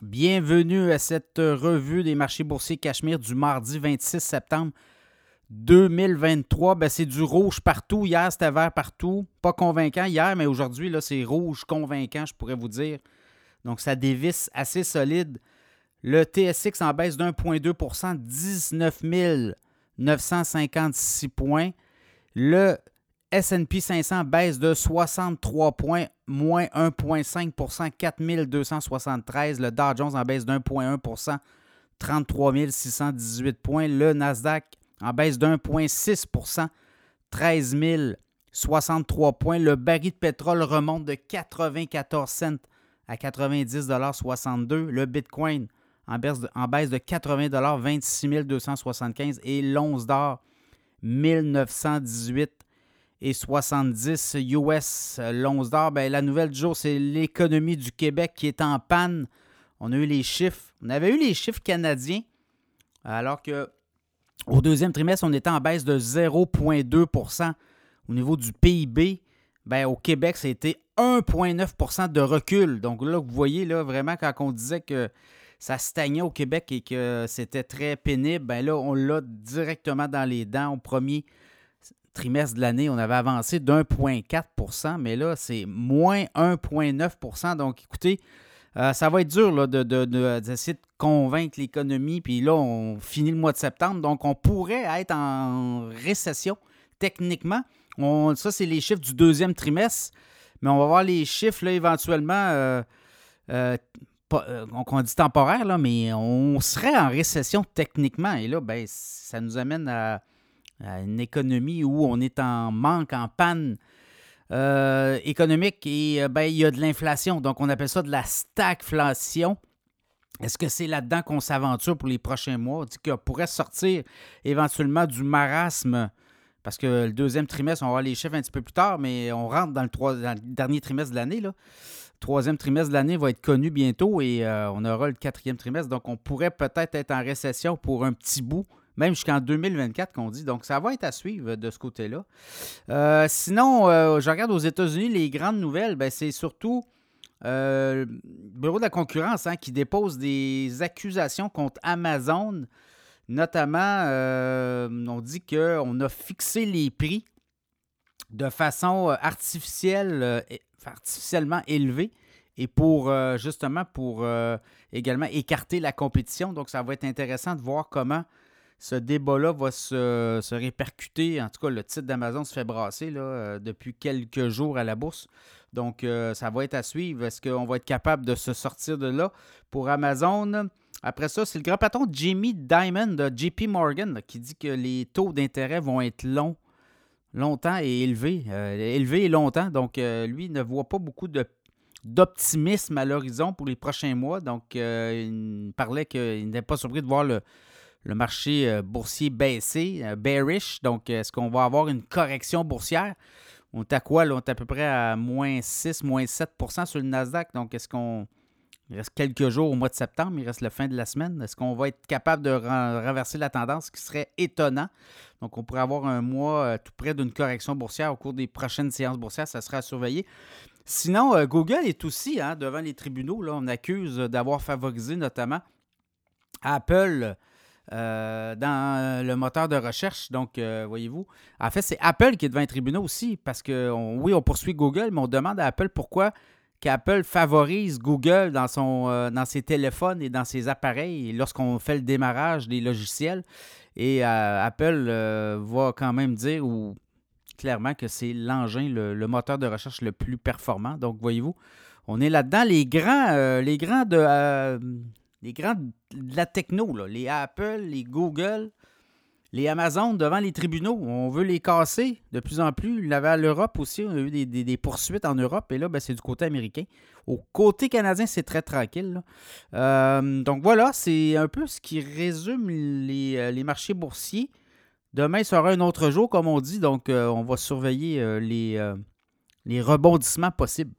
Bienvenue à cette revue des marchés boursiers Cachemire du mardi 26 septembre 2023. Ben, c'est du rouge partout. Hier, c'était vert partout. Pas convaincant hier, mais aujourd'hui, là, c'est rouge convaincant, je pourrais vous dire. Donc, ça dévisse assez solide. Le TSX en baisse d'1,2 19 956 points. Le S&P 500 baisse de 63 points, moins 1,5% 4273. Le Dow Jones en baisse d'1,1 33 618 points. Le Nasdaq en baisse d'1,6 13 063 points. Le baril de pétrole remonte de 94 cents à 90,62 Le Bitcoin en baisse de, en baisse de 80 26 275 et l'once d'or 1918 et 70 US l'once d'or. Ben, la nouvelle du jour, c'est l'économie du Québec qui est en panne. On a eu les chiffres. On avait eu les chiffres canadiens, alors que au deuxième trimestre, on était en baisse de 0,2% au niveau du PIB. Ben, au Québec, c'était 1,9% de recul. Donc là, vous voyez, là, vraiment, quand on disait que ça stagnait au Québec et que c'était très pénible, ben là, on l'a directement dans les dents au premier de l'année, on avait avancé d'1,4 mais là, c'est moins 1,9% Donc, écoutez, euh, ça va être dur d'essayer de, convaincre l'économie. Puis là, on finit le mois de septembre. Donc, on pourrait être en récession techniquement. On, ça, c'est les chiffres du deuxième trimestre. Mais on va voir les chiffres là, éventuellement. Euh, euh, on, dit temporaire, là, mais on serait en récession techniquement. Et là, ben, ça nous amène à une économie où on est en manque, en panne euh, économique et euh, ben, il y a de l'inflation. Donc, on appelle ça de la stagflation. Est-ce que c'est là-dedans qu'on s'aventure pour les prochains mois? On dit qu'on pourrait sortir éventuellement du marasme parce que le deuxième trimestre, on va les chiffres un petit peu plus tard, mais on rentre dans le, dernier trimestre de l'année. Le troisième trimestre de l'année va être connu bientôt et euh, on aura le quatrième trimestre. Donc, on pourrait peut-être être en récession pour un petit bout même jusqu'en 2024 qu'on dit. Donc, ça va être à suivre de ce côté-là. Euh, sinon, euh, je regarde aux États-Unis, les grandes nouvelles, ben, c'est surtout euh, le Bureau de la concurrence hein, qui dépose des accusations contre Amazon. Notamment, on dit qu'on a fixé les prix de façon artificielle, artificiellement élevée et pour justement pour également écarter la compétition. Donc, ça va être intéressant de voir comment ce débat-là va se, répercuter. En tout cas, le titre d'Amazon se fait brasser là, euh, depuis quelques jours à la bourse. Donc, euh, ça va être à suivre. Est-ce qu'on va être capable de se sortir de là pour Amazon? Après ça, c'est le grand patron Jamie Dimon de JP Morgan qui dit que les taux d'intérêt vont être longs, longtemps et élevés. Euh, élevés et longtemps. Donc, lui ne voit pas beaucoup d'optimisme à l'horizon pour les prochains mois. Donc, il parlait qu'il n'était pas surpris de voir le, le marché euh, boursier baissé, euh, bearish. Donc, est-ce qu'on va avoir une correction boursière? On est à quoi? On est à peu près à moins 6, moins 7% sur le Nasdaq. Donc, est-ce qu'on. Il reste quelques jours au mois de septembre, il reste la fin de la semaine. Est-ce qu'on va être capable de renverser la tendance, ce qui serait étonnant? Donc, on pourrait avoir un mois euh, tout près d'une correction boursière au cours des prochaines séances boursières. Ça sera à surveiller. Sinon, Google est aussi hein, devant les tribunaux. Là, on accuse d'avoir favorisé notamment Apple euh, dans le moteur de recherche. Donc, euh, voyez-vous, en fait, c'est Apple qui est devant les tribunaux aussi, parce que oui, on poursuit Google, mais on demande à Apple pourquoi qu'Apple favorise Google dans, son, euh, dans ses téléphones et dans ses appareils lorsqu'on fait le démarrage des logiciels. Et Apple va quand même dire ou clairement que c'est l'engin, le, moteur de recherche le plus performant. Donc, voyez-vous, on est là-dedans. Les grands, les grands de les grands de la techno, les Apple, les Google, les Amazon devant les tribunaux. On veut les casser de plus en plus. Il y avait à l'Europe aussi, on a eu des, poursuites en Europe, et là, ben, c'est du côté américain. Au côté canadien, c'est très tranquille. Euh, donc voilà, c'est un peu ce qui résume les, euh, marchés boursiers. Demain sera un autre jour, comme on dit, donc euh, on va surveiller les, les rebondissements possibles.